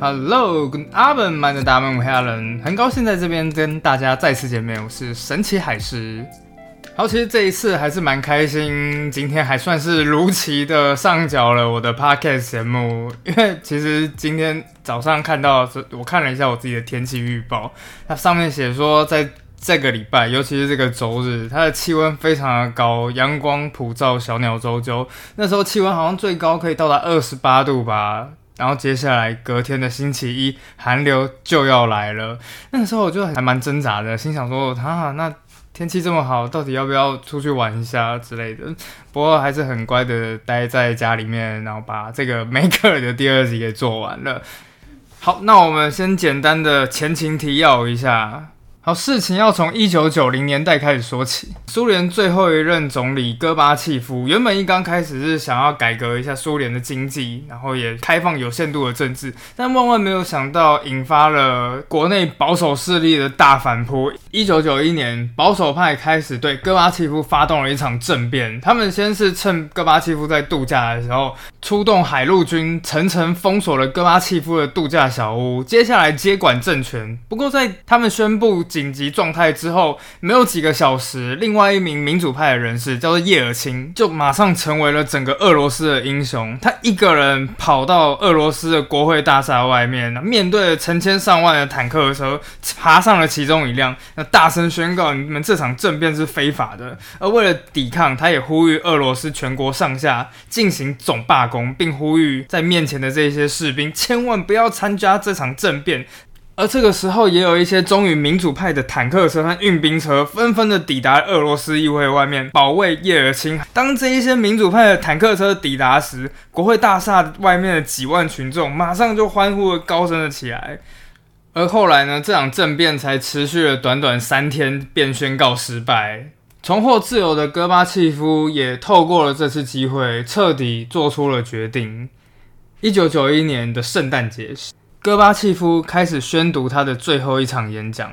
Hello，Good afternoon，大家们，我是 Alan，很高兴在这边跟大家再次见面。我是神奇海狮。好，其实这一次还是蛮开心，今天还算是如期的上缴了我的 Podcast 节目。因为其实今天早上看到，我看了一下我自己的天气预报，它上面写说在这个礼拜，尤其是这个周日，它的气温非常的高，阳光普照，小鸟啾啾。那时候气温好像最高可以到达二十八度吧。然后接下来隔天的星期一，寒流就要来了。那个时候我就还蛮挣扎的，心想说：哈，那天气这么好，到底要不要出去玩一下之类的？不过还是很乖的待在家里面，然后把这个《Maker》的第二集给做完了。好，那我们先简单的前情提要一下。好，事情要从一九九零年代开始说起。苏联最后一任总理戈巴契夫原本一刚开始是想要改革一下苏联的经济，然后也开放有限度的政治，但万万没有想到引发了国内保守势力的大反扑。一九九一年，保守派开始对戈巴契夫发动了一场政变。他们先是趁戈巴契夫在度假的时候，出动海陆军层层封锁了戈巴契夫的度假小屋，接下来接管政权。不过在他们宣布。紧急状态之后，没有几个小时，另外一名民主派的人士叫做叶尔钦，就马上成为了整个俄罗斯的英雄。他一个人跑到俄罗斯的国会大厦外面，面对成千上万的坦克的时候，爬上了其中一辆，那大声宣告：你们这场政变是非法的。而为了抵抗，他也呼吁俄罗斯全国上下进行总罢工，并呼吁在面前的这些士兵千万不要参加这场政变。而这个时候，也有一些忠于民主派的坦克车和运兵车纷纷的抵达俄罗斯议会外面，保卫叶尔钦。当这一些民主派的坦克车抵达时，国会大厦外面的几万群众马上就欢呼高声了起来。而后来呢，这场政变才持续了短短三天，便宣告失败。重获自由的戈巴契夫也透过了这次机会，彻底做出了决定。一九九一年的圣诞节。戈巴契夫开始宣读他的最后一场演讲，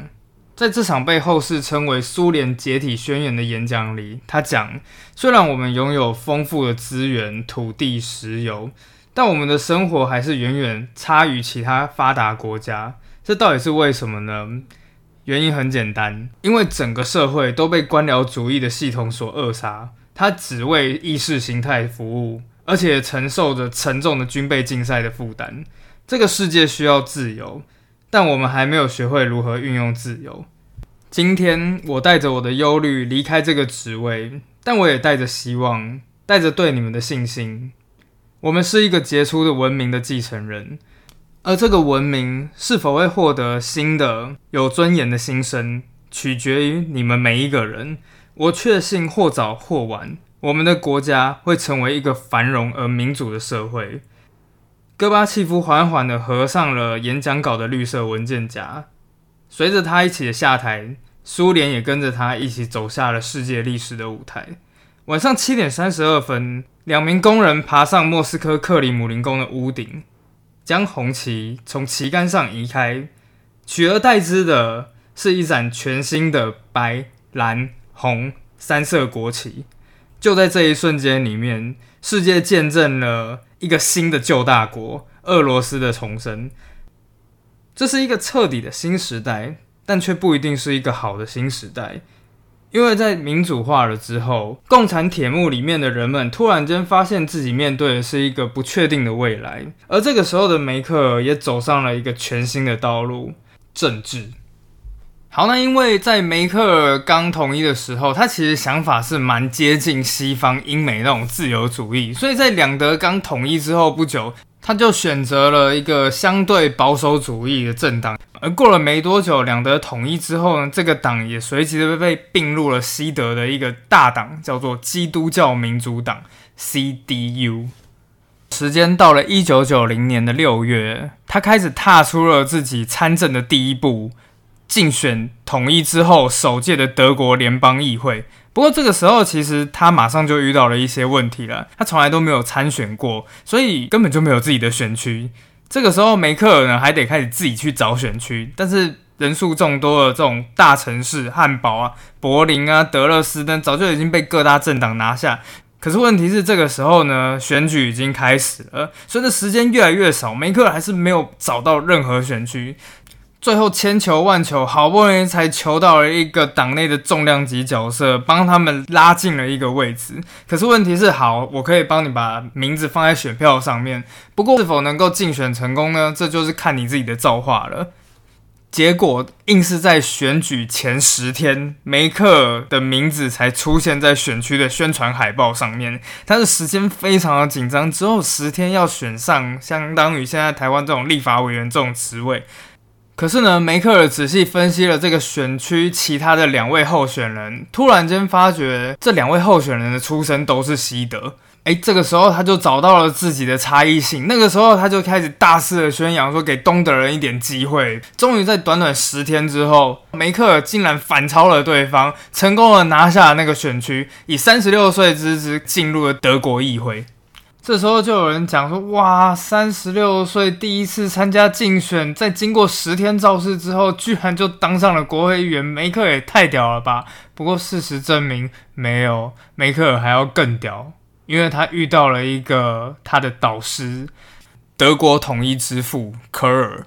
在这场被后世称为“苏联解体宣言”的演讲里，他讲：“虽然我们拥有丰富的资源、土地、石油，但我们的生活还是远远差于其他发达国家。这到底是为什么呢？原因很简单，因为整个社会都被官僚主义的系统所扼杀，它只为意识形态服务，而且承受着沉重的军备竞赛的负担。”这个世界需要自由，但我们还没有学会如何运用自由。今天，我带着我的忧虑离开这个职位，但我也带着希望，带着对你们的信心。我们是一个杰出的文明的继承人，而这个文明是否会获得新的有尊严的新生，取决于你们每一个人。我确信，或早或晚，我们的国家会成为一个繁荣而民主的社会。戈巴契夫缓缓地合上了演讲稿的绿色文件夹，随着他一起的下台，苏联也跟着他一起走下了世界历史的舞台。晚上七点三十二分，两名工人爬上莫斯科克里姆林宫的屋顶，将红旗从旗杆上移开，取而代之的是一盏全新的白、蓝、红三色国旗。就在这一瞬间里面，世界见证了。一个新的旧大国——俄罗斯的重生，这是一个彻底的新时代，但却不一定是一个好的新时代，因为在民主化了之后，共产铁幕里面的人们突然间发现自己面对的是一个不确定的未来，而这个时候的梅克尔也走上了一个全新的道路——政治。好，那因为在梅克尔刚统一的时候，他其实想法是蛮接近西方英美那种自由主义，所以在两德刚统一之后不久，他就选择了一个相对保守主义的政党。而过了没多久，两德统一之后呢，这个党也随即的被并入了西德的一个大党，叫做基督教民主党 （CDU）。时间到了一九九零年的六月，他开始踏出了自己参政的第一步。竞选统一之后首届的德国联邦议会，不过这个时候其实他马上就遇到了一些问题了。他从来都没有参选过，所以根本就没有自己的选区。这个时候梅克尔呢还得开始自己去找选区，但是人数众多的这种大城市，汉堡啊、柏林啊、德勒斯登早就已经被各大政党拿下。可是问题是，这个时候呢，选举已经开始了，随着时间越来越少，梅克尔还是没有找到任何选区。最后千求万求，好不容易才求到了一个党内的重量级角色，帮他们拉进了一个位置。可是问题是，好，我可以帮你把名字放在选票上面，不过是否能够竞选成功呢？这就是看你自己的造化了。结果硬是在选举前十天，梅克的名字才出现在选区的宣传海报上面。但是时间非常的紧张，只有十天要选上，相当于现在台湾这种立法委员这种职位。可是呢，梅克尔仔细分析了这个选区其他的两位候选人，突然间发觉这两位候选人的出身都是西德。哎，这个时候他就找到了自己的差异性。那个时候他就开始大肆的宣扬说，给东德人一点机会。终于在短短十天之后，梅克尔竟然反超了对方，成功的拿下了那个选区，以三十六岁之姿进入了德国议会。这时候就有人讲说，哇，三十六岁第一次参加竞选，在经过十天造势之后，居然就当上了国会议员，梅克也太屌了吧！不过事实证明，没有，梅克尔还要更屌。因为他遇到了一个他的导师，德国统一之父科尔，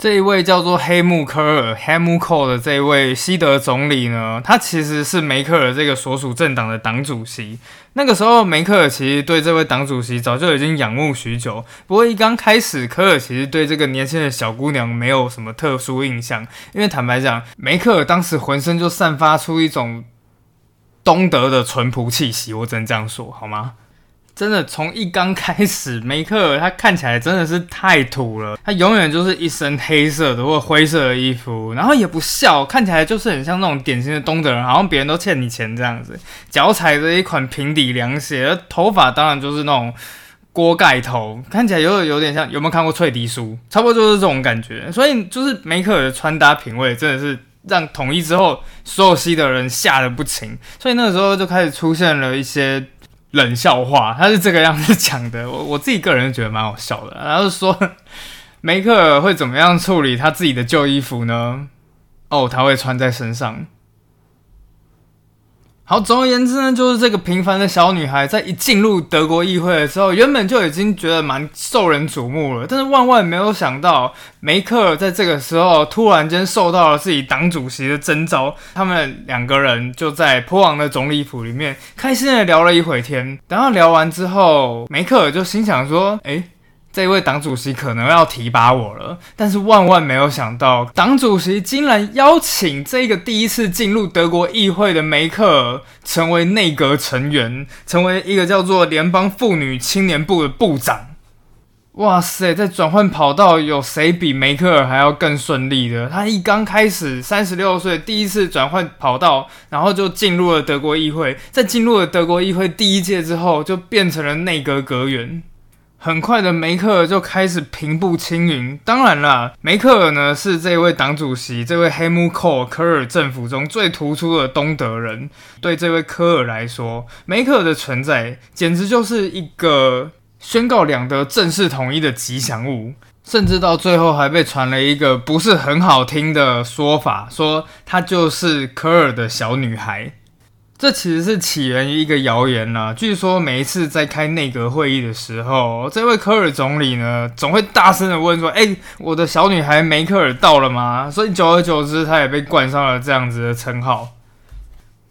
这一位叫做黑木科尔 （Helmut Kohl） 的这位西德总理呢，他其实是梅克尔这个所属政党的党主席。那个时候，梅克尔其实对这位党主席早就已经仰慕许久。不过一刚开始，科尔其实对这个年轻的小姑娘没有什么特殊印象，因为坦白讲，梅克尔当时浑身就散发出一种。东德的淳朴气息，我只能这样说，好吗？真的，从一刚开始，梅克尔他看起来真的是太土了。他永远就是一身黑色的或灰色的衣服，然后也不笑，看起来就是很像那种典型的东德人，好像别人都欠你钱这样子。脚踩着一款平底凉鞋，头发当然就是那种锅盖头，看起来有有点像。有没有看过翠迪书？差不多就是这种感觉。所以就是梅克尔的穿搭品味真的是。让统一之后，所有西的人吓得不轻，所以那个时候就开始出现了一些冷笑话。他是这个样子讲的，我我自己个人觉得蛮好笑的。然后说 梅克尔会怎么样处理他自己的旧衣服呢？哦，他会穿在身上。好，总而言之呢，就是这个平凡的小女孩在一进入德国议会的时候，原本就已经觉得蛮受人瞩目了。但是万万没有想到，梅克尔在这个时候突然间受到了自己党主席的征召，他们两个人就在波昂的总理府里面开心的聊了一会天。等到聊完之后，梅克尔就心想说：“哎。”这位党主席可能要提拔我了，但是万万没有想到，党主席竟然邀请这个第一次进入德国议会的梅克尔成为内阁成员，成为一个叫做联邦妇女青年部的部长。哇塞，在转换跑道，有谁比梅克尔还要更顺利的？他一刚开始，三十六岁，第一次转换跑道，然后就进入了德国议会，在进入了德国议会第一届之后，就变成了内阁阁员。很快的，梅克尔就开始平步青云。当然了，梅克尔呢是这位党主席，这位黑木科科尔政府中最突出的东德人。对这位科尔来说，梅克尔的存在简直就是一个宣告两德正式统一的吉祥物。甚至到最后还被传了一个不是很好听的说法，说她就是科尔的小女孩。这其实是起源于一个谣言啦。据说每一次在开内阁会议的时候，这位科尔总理呢，总会大声的问说：“哎，我的小女孩梅克尔到了吗？”所以久而久之，他也被冠上了这样子的称号。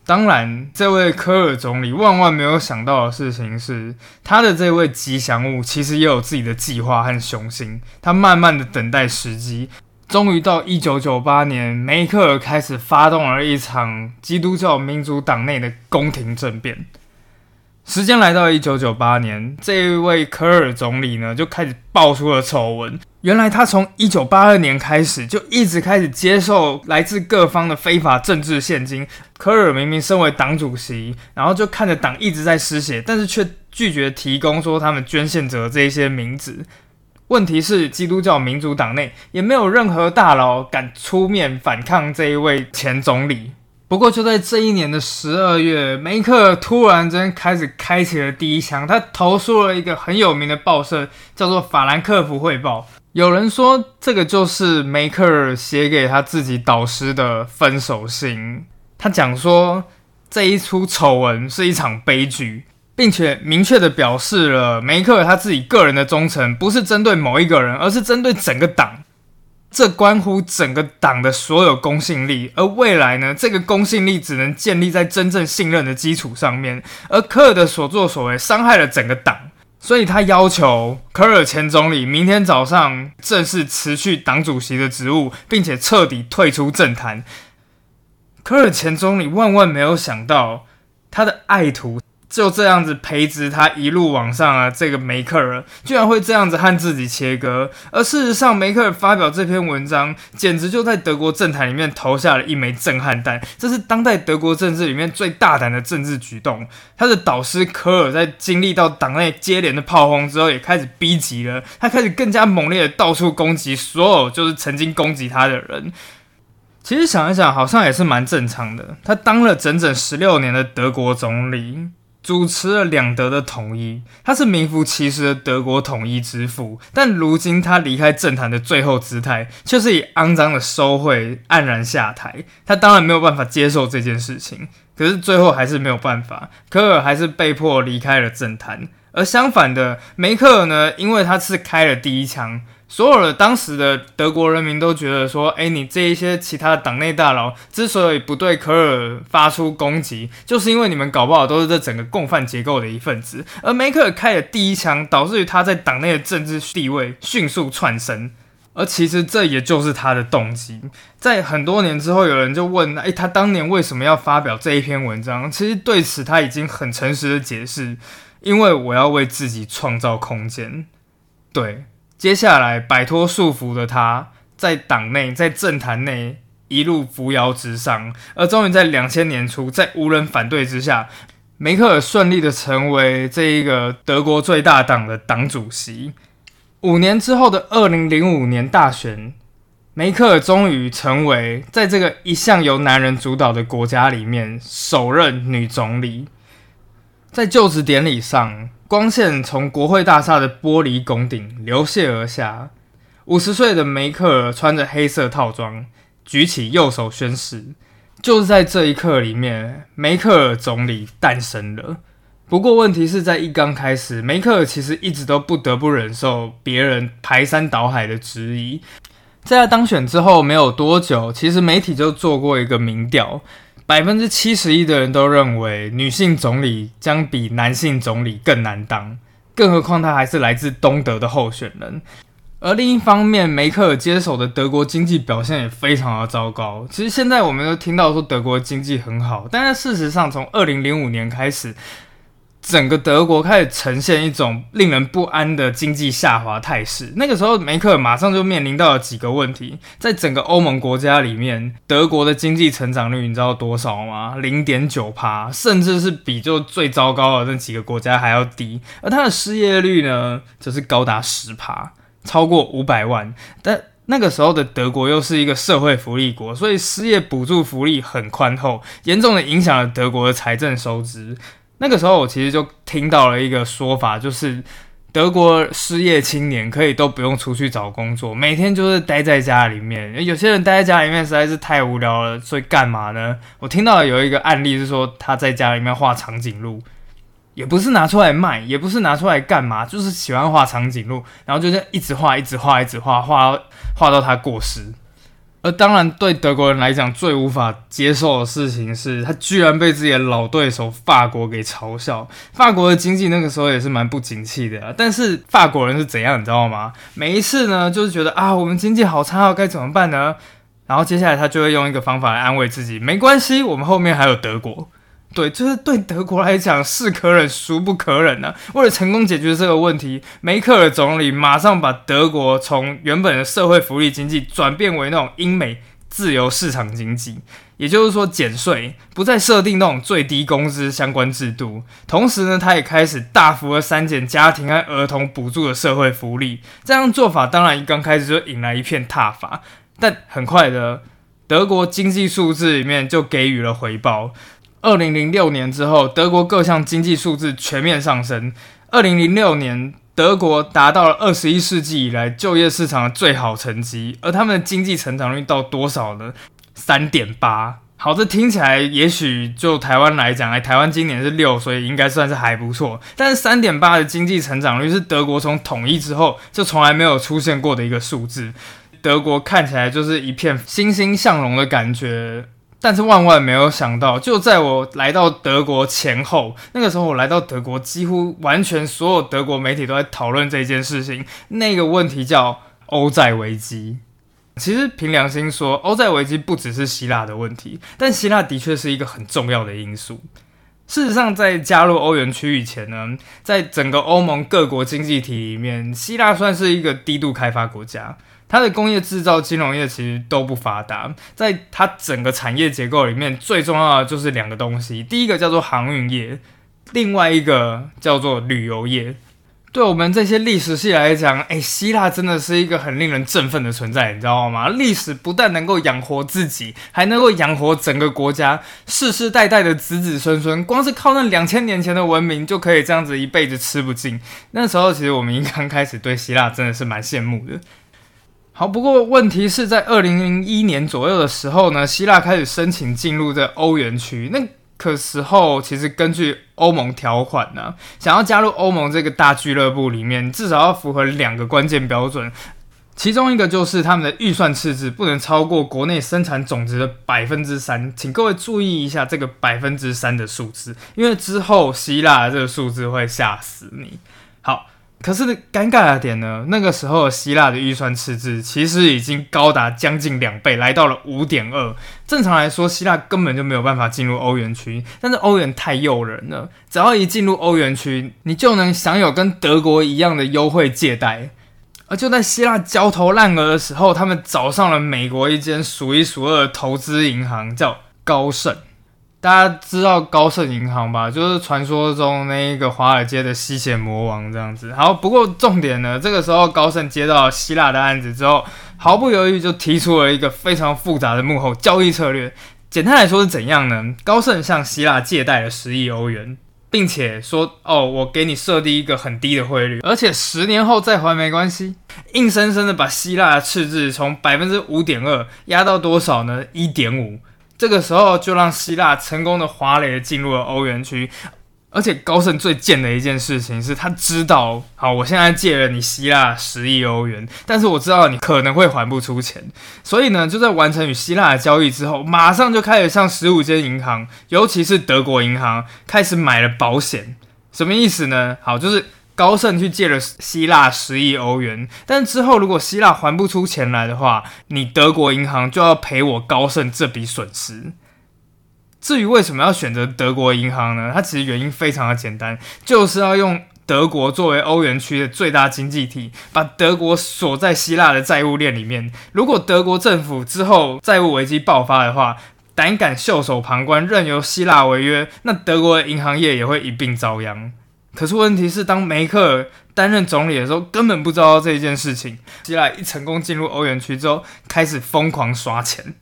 当然，这位科尔总理万万没有想到的事情是，他的这位吉祥物其实也有自己的计划和雄心。他慢慢的等待时机。终于到一九九八年，梅克尔开始发动了一场基督教民主党内的宫廷政变。时间来到一九九八年，这一位科尔总理呢就开始爆出了丑闻。原来他从一九八二年开始就一直开始接受来自各方的非法政治现金。科尔明明身为党主席，然后就看着党一直在失血，但是却拒绝提供说他们捐献者这些名字。问题是，基督教民主党内也没有任何大佬敢出面反抗这一位前总理。不过，就在这一年的十二月，梅克突然间开始开启了第一枪，他投诉了一个很有名的报社，叫做《法兰克福汇报》。有人说，这个就是梅克尔写给他自己导师的分手信。他讲说，这一出丑闻是一场悲剧。并且明确的表示了梅克尔他自己个人的忠诚，不是针对某一个人，而是针对整个党。这关乎整个党的所有公信力，而未来呢，这个公信力只能建立在真正信任的基础上面。而科尔的所作所为伤害了整个党，所以他要求科尔前总理明天早上正式辞去党主席的职务，并且彻底退出政坛。科尔前总理万万没有想到，他的爱徒。就这样子培植他一路往上啊，这个梅克尔居然会这样子和自己切割。而事实上，梅克尔发表这篇文章，简直就在德国政坛里面投下了一枚震撼弹。这是当代德国政治里面最大胆的政治举动。他的导师科尔在经历到党内接连的炮轰之后，也开始逼急了。他开始更加猛烈的到处攻击所有就是曾经攻击他的人。其实想一想，好像也是蛮正常的。他当了整整十六年的德国总理。主持了两德的统一，他是名副其实的德国统一之父。但如今他离开政坛的最后姿态，却是以肮脏的收贿黯然下台。他当然没有办法接受这件事情，可是最后还是没有办法，科尔还是被迫离开了政坛。而相反的，梅克尔呢，因为他是开了第一枪。所有的当时的德国人民都觉得说，哎，你这一些其他的党内大佬之所以不对科尔发出攻击，就是因为你们搞不好都是这整个共犯结构的一份子。而梅克尔开的第一枪，导致于他在党内的政治地位迅速窜升。而其实这也就是他的动机。在很多年之后，有人就问，哎，他当年为什么要发表这一篇文章？其实对此他已经很诚实的解释，因为我要为自己创造空间。对。接下来摆脱束缚的他，在党内、在政坛内一路扶摇直上，而终于在两千年初，在无人反对之下，梅克尔顺利的成为这一个德国最大党的党主席。五年之后的二零零五年大选，梅克尔终于成为在这个一向由男人主导的国家里面首任女总理。在就职典礼上。光线从国会大厦的玻璃拱顶流泻而下。五十岁的梅克尔穿着黑色套装，举起右手宣誓。就是在这一刻里面，梅克尔总理诞生了。不过，问题是在一刚开始，梅克尔其实一直都不得不忍受别人排山倒海的质疑。在他当选之后没有多久，其实媒体就做过一个民调。百分之七十一的人都认为女性总理将比男性总理更难当，更何况他还是来自东德的候选人。而另一方面，梅克尔接手的德国经济表现也非常的糟糕。其实现在我们都听到说德国经济很好，但是事实上从二零零五年开始。整个德国开始呈现一种令人不安的经济下滑态势。那个时候，梅克尔马上就面临到了几个问题。在整个欧盟国家里面，德国的经济成长率你知道多少吗？零点九帕，甚至是比就最糟糕的那几个国家还要低。而它的失业率呢，则是高达十帕，超过五百万。但那个时候的德国又是一个社会福利国，所以失业补助福利很宽厚，严重的影响了德国的财政收支。那个时候，我其实就听到了一个说法，就是德国失业青年可以都不用出去找工作，每天就是待在家里面。有些人待在家里面实在是太无聊了，所以干嘛呢？我听到有一个案例是说，他在家里面画长颈鹿，也不是拿出来卖，也不是拿出来干嘛，就是喜欢画长颈鹿，然后就是一直画，一直画，一直画，画画到他过世。而当然，对德国人来讲，最无法接受的事情是他居然被自己的老对手法国给嘲笑。法国的经济那个时候也是蛮不景气的，但是法国人是怎样，你知道吗？每一次呢，就是觉得啊，我们经济好差，该怎么办呢？然后接下来他就会用一个方法来安慰自己，没关系，我们后面还有德国。对，就是对德国来讲，是可忍，孰不可忍呢？为了成功解决这个问题，梅克尔总理马上把德国从原本的社会福利经济转变为那种英美自由市场经济，也就是说减税，不再设定那种最低工资相关制度。同时呢，他也开始大幅的删减家庭和儿童补助的社会福利。这样做法当然一刚开始就引来一片挞伐，但很快的，德国经济数字里面就给予了回报。二零零六年之后，德国各项经济数字全面上升。二零零六年，德国达到了二十一世纪以来就业市场的最好成绩，而他们的经济成长率到多少呢？三点八，好，这听起来也许就台湾来讲，哎，台湾今年是六，所以应该算是还不错。但是三点八的经济成长率是德国从统一之后就从来没有出现过的一个数字。德国看起来就是一片欣欣向荣的感觉，但是万万没有想到，就在我来到德国前后，那个时候我来到德国，几乎完全所有德国媒体都在讨论这件事情。那个问题叫欧债危机。其实凭良心说，欧债危机不只是希腊的问题，但希腊的确是一个很重要的因素。事实上，在加入欧元区以前呢，在整个欧盟各国经济体里面，希腊算是一个低度开发国家。它的工业制造、金融业其实都不发达，在它整个产业结构里面，最重要的就是两个东西，第一个叫做航运业，另外一个叫做旅游业。对我们这些历史系来讲，哎，希腊真的是一个很令人振奋的存在，你知道吗？历史不但能够养活自己，还能够养活整个国家，世世代代的子子孙孙，光是靠那两千年前的文明就可以这样子一辈子吃不尽。那时候，其实我们刚开始对希腊真的是蛮羡慕的。好，不过问题是在二零零一年左右的时候呢，希腊开始申请进入这欧元区。那可时候，其实根据欧盟条款呢，想要加入欧盟这个大俱乐部里面，至少要符合两个关键标准。其中一个就是他们的预算赤字不能超过国内生产总值的百分之三。请各位注意一下这个百分之三的数字，因为之后希腊这个数字会吓死你。好。可是尴尬的点呢？那个时候希腊的预算赤字其实已经高达将近两倍，来到了五点二。正常来说，希腊根本就没有办法进入欧元区。但是欧元太诱人了，只要一进入欧元区，你就能享有跟德国一样的优惠借贷。而就在希腊焦头烂额的时候，他们找上了美国一间数一数二的投资银行，叫高盛。大家知道高盛银行吧？就是传说中那一个华尔街的吸血魔王这样子。好，不过重点呢，这个时候高盛接到希腊的案子之后，毫不犹豫就提出了一个非常复杂的幕后交易策略。简单来说是怎样呢？高盛向希腊借贷了十亿欧元，并且说：“哦，我给你设定一个很低的汇率，而且十年后再还没关系。”硬生生的把希腊的赤字从百分之五点二压到多少呢？一点五。这个时候就让希腊成功的华磊进入了欧元区，而且高盛最贱的一件事情是他知道，好，我现在借了你希腊十亿欧元，但是我知道你可能会还不出钱，所以呢，就在完成与希腊的交易之后，马上就开始向十五间银行，尤其是德国银行开始买了保险，什么意思呢？好，就是。高盛去借了希腊十亿欧元，但之后如果希腊还不出钱来的话，你德国银行就要赔我高盛这笔损失。至于为什么要选择德国银行呢？它其实原因非常的简单，就是要用德国作为欧元区的最大经济体，把德国锁在希腊的债务链里面。如果德国政府之后债务危机爆发的话，胆敢袖手旁观，任由希腊违约，那德国的银行业也会一并遭殃。可是问题是，当梅克尔担任总理的时候，根本不知道这一件事情。希腊一成功进入欧元区之后，开始疯狂刷钱。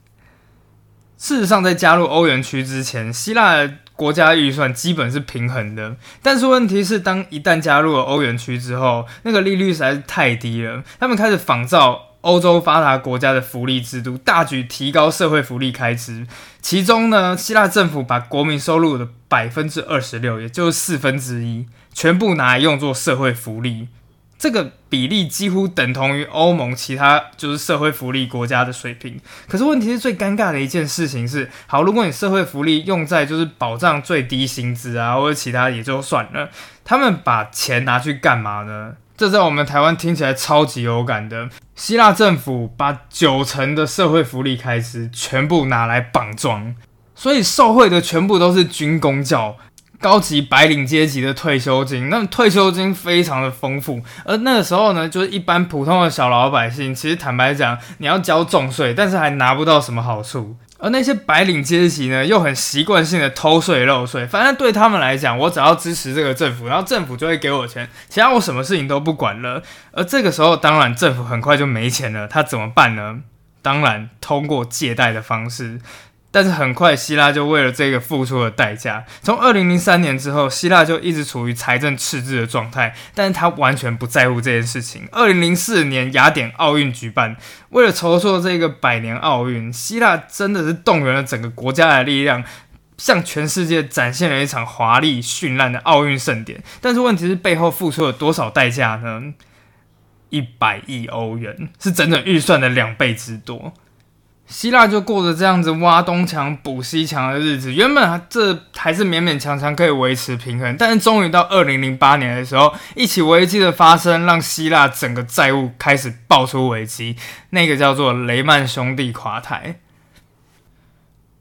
事实上，在加入欧元区之前，希腊国家预算基本是平衡的。但是问题是，当一旦加入了欧元区之后，那个利率实在是太低了。他们开始仿照。欧洲发达国家的福利制度，大举提高社会福利开支。其中呢，希腊政府把国民收入的百分之二十六，也就是四分之一，全部拿来用作社会福利。这个比例几乎等同于欧盟其他就是社会福利国家的水平。可是问题是最尴尬的一件事情是，好，如果你社会福利用在就是保障最低薪资啊，或者其他也就算了，他们把钱拿去干嘛呢？这在我们台湾听起来超级有感的。希腊政府把九成的社会福利开支全部拿来绑桩，所以受贿的全部都是军工教、高级白领阶级的退休金。那退休金非常的丰富，而那个时候呢，就是一般普通的小老百姓，其实坦白讲，你要交重税，但是还拿不到什么好处。而那些白领阶级呢，又很习惯性的偷税漏税，反正对他们来讲，我只要支持这个政府，然后政府就会给我钱，其他我什么事情都不管了。而这个时候，当然政府很快就没钱了，他怎么办呢？当然通过借贷的方式。但是很快希腊就为了这个付出了代价。从二零零三年之后，希腊就一直处于财政赤字的状态，但是他完全不在乎这件事情。二零零四年雅典奥运举办，为了筹措这个百年奥运，希腊真的是动员了整个国家的力量。向全世界展现了一场华丽绚烂的奥运盛典，但是问题是背后付出了多少代价呢？一百亿欧元是整整预算的两倍之多。希腊就过着这样子挖东墙补西墙的日子，原本这还是勉勉强强可以维持平衡，但是终于到二零零八年的时候，一起危机的发生让希腊整个债务开始爆出危机，那个叫做雷曼兄弟垮台。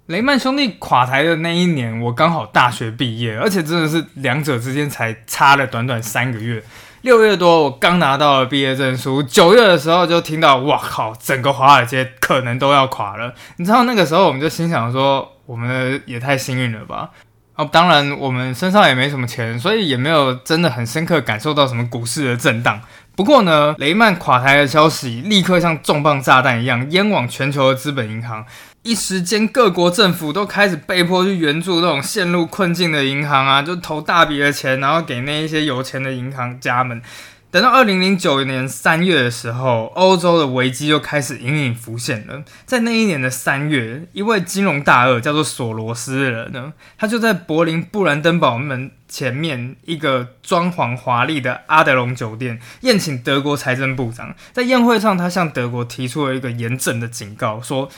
雷曼兄弟垮台的那一年，我刚好大学毕业，而且真的是两者之间才差了短短三个月。六月多，我刚拿到了毕业证书，九月的时候就听到，哇靠，整个华尔街可能都要垮了。你知道那个时候，我们就心想说，我们也太幸运了吧？哦，当然我们身上也没什么钱，所以也没有真的很深刻感受到什么股市的震荡。不过呢，雷曼垮台的消息立刻像重磅炸弹一样淹往全球的资本银行。一时间，各国政府都开始被迫去援助这种陷入困境的银行啊，就投大笔的钱，然后给那一些有钱的银行家们。等到二零零九年三月的时候，欧洲的危机就开始隐隐浮现了。在那一年的三月，一位金融大鳄叫做索罗斯的人呢，他就在柏林布兰登堡门前面一个装潢华丽的阿德隆酒店宴请德国财政部长。在宴会上，他向德国提出了一个严正的警告，说。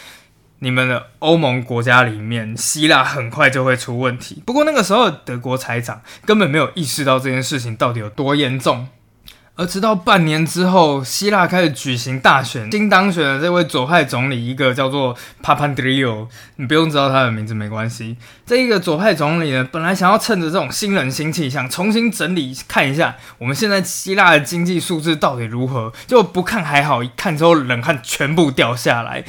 你们的欧盟国家里面，希腊很快就会出问题。不过那个时候，德国财长根本没有意识到这件事情到底有多严重。而直到半年之后，希腊开始举行大选，新当选的这位左派总理，一个叫做 Papandreou，你不用知道他的名字没关系。这一个左派总理呢，本来想要趁着这种新人新气象，重新整理看一下我们现在希腊的经济数字到底如何，就不看还好，一看之后冷汗全部掉下来。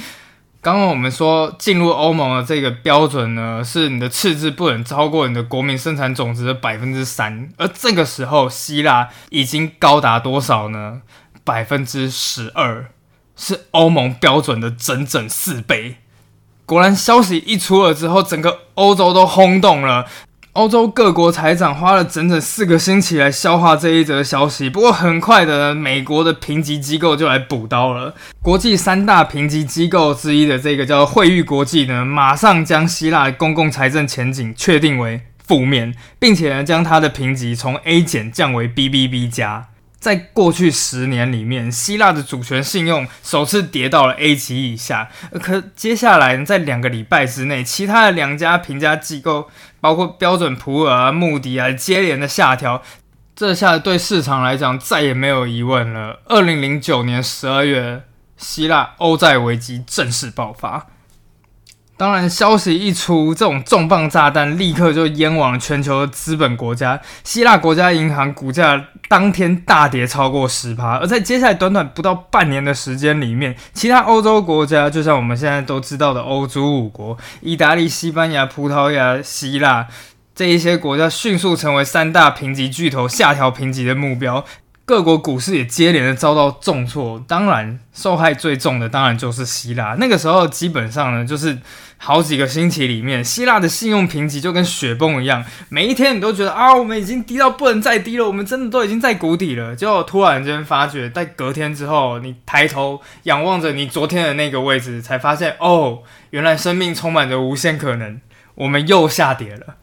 刚刚我们说进入欧盟的这个标准呢，是你的赤字不能超过你的国民生产总值的百分之三，而这个时候希腊已经高达多少呢？百分之十二，是欧盟标准的整整四倍。果然，消息一出了之后，整个欧洲都轰动了。欧洲各国财长花了整整四个星期来消化这一则消息，不过很快的，美国的评级机构就来补刀了。国际三大评级机构之一的这个叫惠誉国际呢，马上将希腊公共财政前景确定为负面，并且呢将它的评级从 A 减降为 BBB 加。在过去十年里面，希腊的主权信用首次跌到了 A 级以下。可接下来在两个礼拜之内，其他的两家评价机构，包括标准普尔啊、穆迪啊，接连的下调。这下对市场来讲再也没有疑问了。二零零九年十二月，希腊欧债危机正式爆发。当然，消息一出，这种重磅炸弹立刻就淹往全球的资本国家。希腊国家银行股价当天大跌超过十趴，而在接下来短短不到半年的时间里面，其他欧洲国家，就像我们现在都知道的欧洲五国——意大利、西班牙、葡萄牙、希腊这一些国家，迅速成为三大评级巨头下调评级的目标。各国股市也接连的遭到重挫，当然受害最重的当然就是希腊。那个时候基本上呢，就是好几个星期里面，希腊的信用评级就跟雪崩一样，每一天你都觉得啊，我们已经低到不能再低了，我们真的都已经在谷底了。结果突然间发觉，在隔天之后，你抬头仰望着你昨天的那个位置，才发现哦，原来生命充满着无限可能，我们又下跌了。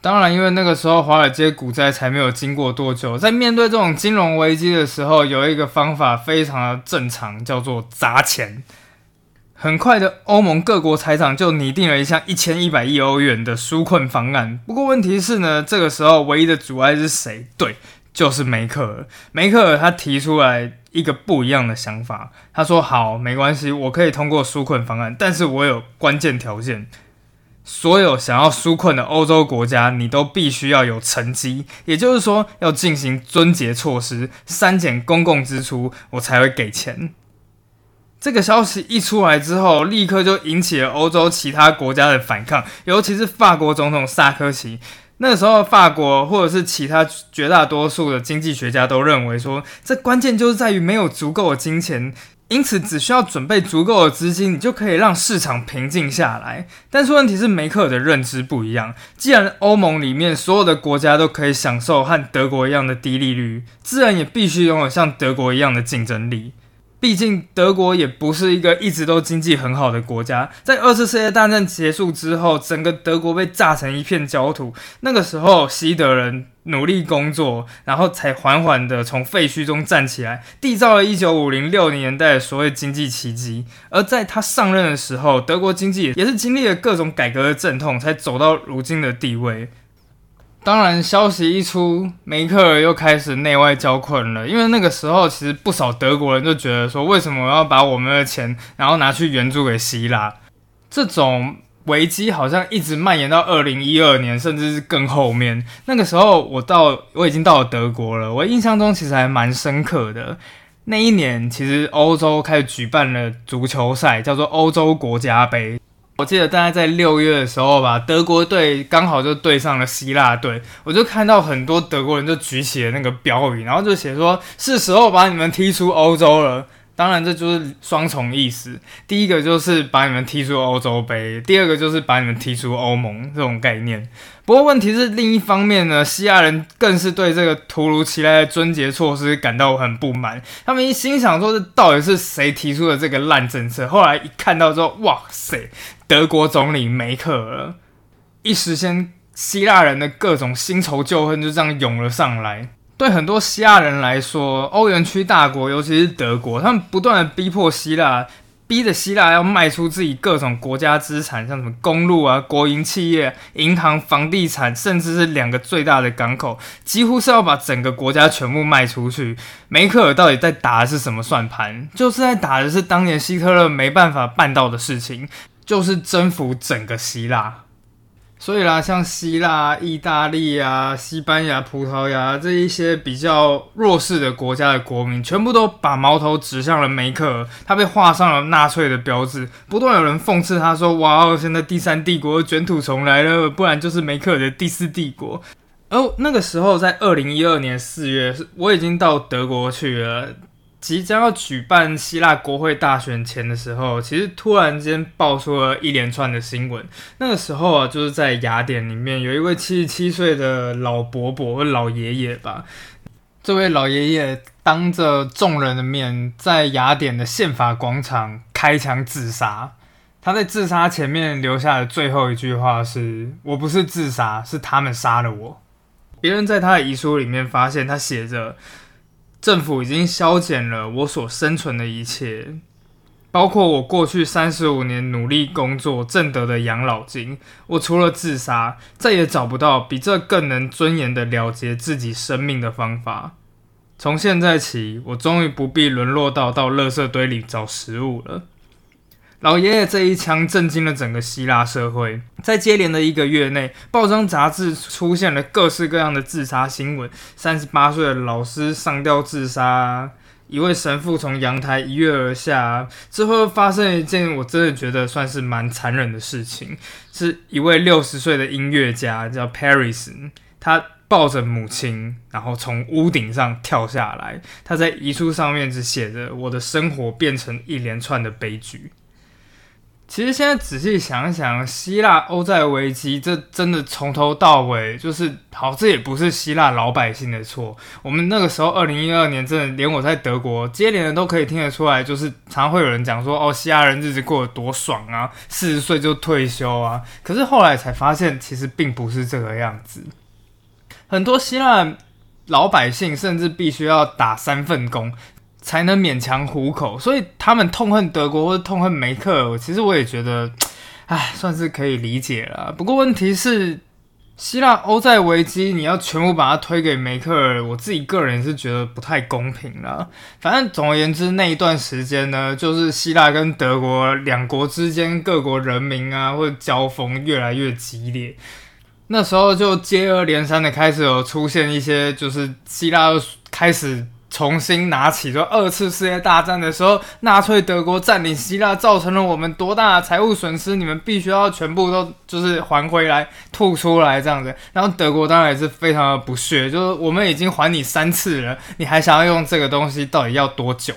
当然，因为那个时候华尔街股灾才没有经过多久，在面对这种金融危机的时候，有一个方法非常的正常，叫做砸钱。很快的，欧盟各国财长就拟定了一项一千一百亿欧元的纾困方案。不过问题是呢，这个时候唯一的阻碍是谁？对，就是梅克尔。梅克尔他提出来一个不一样的想法，他说：“好，没关系，我可以通过纾困方案，但是我有关键条件。”所有想要纾困的欧洲国家，你都必须要有成绩，也就是说要进行尊节措施，删减公共支出，我才会给钱。这个消息一出来之后，立刻就引起了欧洲其他国家的反抗，尤其是法国总统萨科齐。那时候，法国或者是其他绝大多数的经济学家都认为说，这关键就是在于没有足够的金钱。因此只需要准备足够的资金，你就可以让市场平静下来。但是问题是，梅克尔的认知不一样。既然欧盟里面所有的国家都可以享受和德国一样的低利率，自然也必须拥有像德国一样的竞争力。毕竟德国也不是一个一直都经济很好的国家，在二次世界大战结束之后，整个德国被炸成一片焦土。那个时候，西德人努力工作，然后才缓缓的从废墟中站起来，缔造了一九五零六年代的所谓经济奇迹。而在他上任的时候，德国经济也是经历了各种改革的阵痛，才走到如今的地位。当然，消息一出，梅克尔又开始内外交困了。因为那个时候，其实不少德国人就觉得说，为什么要把我们的钱，然后拿去援助给希腊？这种危机好像一直蔓延到二零一二年，甚至是更后面。那个时候，我到我已经到了德国了。我印象中其实还蛮深刻的。那一年，其实欧洲开始举办了足球赛，叫做欧洲国家杯。我记得大概在六月的时候吧，德国队刚好就对上了希腊队，我就看到很多德国人就举起了那个标语，然后就写说是时候把你们踢出欧洲了。当然，这就是双重意思，第一个就是把你们踢出欧洲杯，第二个就是把你们踢出欧盟这种概念。不过问题是，另一方面呢，西亚人更是对这个突如其来的终结措施感到很不满。他们一心想说，这到底是谁提出的这个烂政策？后来一看到之后，哇塞！德国总理梅克尔，一时间希腊人的各种新仇旧恨就这样涌了上来。对很多希腊人来说，欧元区大国，尤其是德国，他们不断的逼迫希腊，逼着希腊要卖出自己各种国家资产，像什么公路啊、国营企业、银行、房地产，甚至是两个最大的港口，几乎是要把整个国家全部卖出去。梅克尔到底在打的是什么算盘？就是在打的是当年希特勒没办法办到的事情。就是征服整个希腊，所以啦，像希腊、意大利啊、西班牙、葡萄牙这一些比较弱势的国家的国民，全部都把矛头指向了梅克尔，他被画上了纳粹的标志。不断有人讽刺他说：“哇哦，现在第三帝国卷土重来了，不然就是梅克尔的第四帝国。”而那个时候，在二零一二年四月，我已经到德国去了。即将要举办希腊国会大选前的时候，其实突然间爆出了一连串的新闻。那个时候啊，就是在雅典里面有一位七十七岁的老伯伯或老爷爷吧。这位老爷爷当着众人的面，在雅典的宪法广场开枪自杀。他在自杀前面留下的最后一句话是：“我不是自杀，是他们杀了我。”别人在他的遗书里面发现他写着。政府已经削减了我所生存的一切，包括我过去三十五年努力工作挣得的养老金。我除了自杀，再也找不到比这更能尊严的了结自己生命的方法。从现在起，我终于不必沦落到到垃圾堆里找食物了。老爷爷这一枪震惊了整个希腊社会，在接连的一个月内，报章杂志出现了各式各样的自杀新闻：三十八岁的老师上吊自杀，一位神父从阳台一跃而下。之后发生一件我真的觉得算是蛮残忍的事情，是一位六十岁的音乐家叫 Paris，他抱着母亲，然后从屋顶上跳下来。他在遗书上面只写着：“我的生活变成一连串的悲剧。”其实现在仔细想想，希腊欧债危机，这真的从头到尾就是好，这也不是希腊老百姓的错。我们那个时候，二零一二年，真的连我在德国接连的都可以听得出来，就是常会有人讲说，哦，希腊人日子过得多爽啊，四十岁就退休啊。可是后来才发现，其实并不是这个样子。很多希腊老百姓甚至必须要打三份工。才能勉强糊口，所以他们痛恨德国或者痛恨梅克尔。其实我也觉得，唉，算是可以理解了。不过问题是，希腊欧债危机你要全部把它推给梅克尔，我自己个人是觉得不太公平了。反正总而言之，那一段时间呢，就是希腊跟德国两国之间各国人民啊，或者交锋越来越激烈。那时候就接二连三的开始有出现一些，就是希腊开始。重新拿起，说二次世界大战的时候，纳粹德国占领希腊，造成了我们多大的财务损失？你们必须要全部都就是还回来，吐出来这样子。然后德国当然也是非常的不屑，就是我们已经还你三次了，你还想要用这个东西，到底要多久？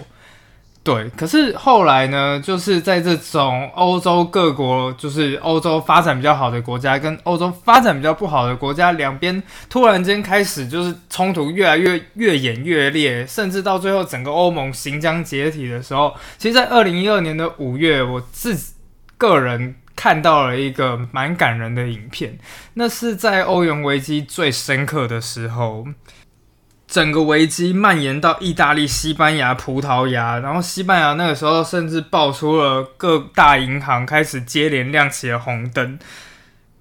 对，可是后来呢，就是在这种欧洲各国，就是欧洲发展比较好的国家跟欧洲发展比较不好的国家两边突然间开始就是冲突越来越越演越烈，甚至到最后整个欧盟行将解体的时候，其实，在二零一二年的五月，我自己个人看到了一个蛮感人的影片，那是在欧元危机最深刻的时候。整个危机蔓延到意大利、西班牙、葡萄牙，然后西班牙那个时候甚至爆出了各大银行开始接连亮起了红灯。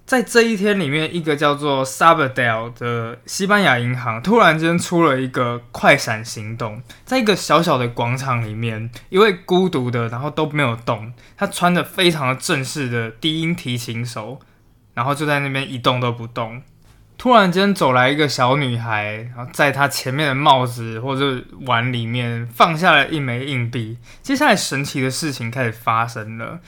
在这一天里面，一个叫做 Sabadell 的西班牙银行突然间出了一个快闪行动，在一个小小的广场里面，一位孤独的，然后都没有动，他穿着非常的正式的低音提琴手，然后就在那边一动都不动。突然间走来一个小女孩，然后在她前面的帽子或者碗里面放下了一枚硬币。接下来神奇的事情开始发生了，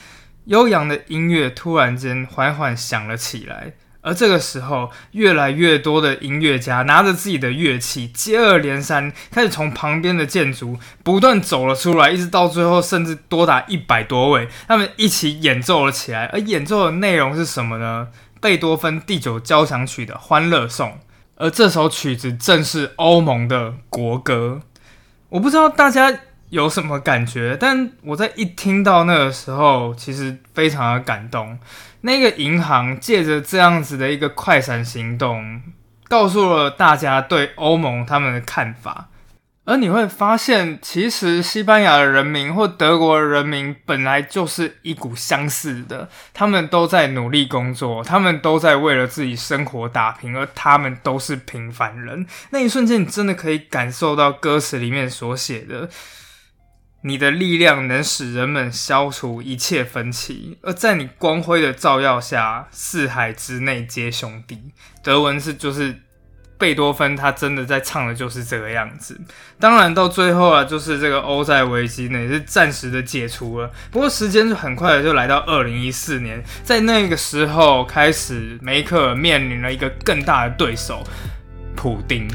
悠扬的音乐突然间缓缓响了起来，而这个时候，越来越多的音乐家拿着自己的乐器，接二连三开始从旁边的建筑不断走了出来，一直到最后，甚至多达一百多位，他们一起演奏了起来。而演奏的内容是什么呢？贝多芬第九交响曲的《欢乐颂》，而这首曲子正是欧盟的国歌。我不知道大家有什么感觉，但我在一听到那个时候，其实非常的感动。那个银行借着这样子的一个快闪行动，告诉了大家对欧盟他们的看法。而你会发现，其实西班牙的人民或德国的人民本来就是一股相似的，他们都在努力工作，他们都在为了自己生活打拼，而他们都是平凡人。那一瞬间，你真的可以感受到歌词里面所写的：“你的力量能使人们消除一切分歧，而在你光辉的照耀下，四海之内皆兄弟。”德文是就是。贝多芬他真的在唱的就是这个样子，当然到最后啊，就是这个欧债危机呢也是暂时的解除了。不过时间就很快的就来到二零一四年，在那个时候开始，梅克尔面临了一个更大的对手——普丁。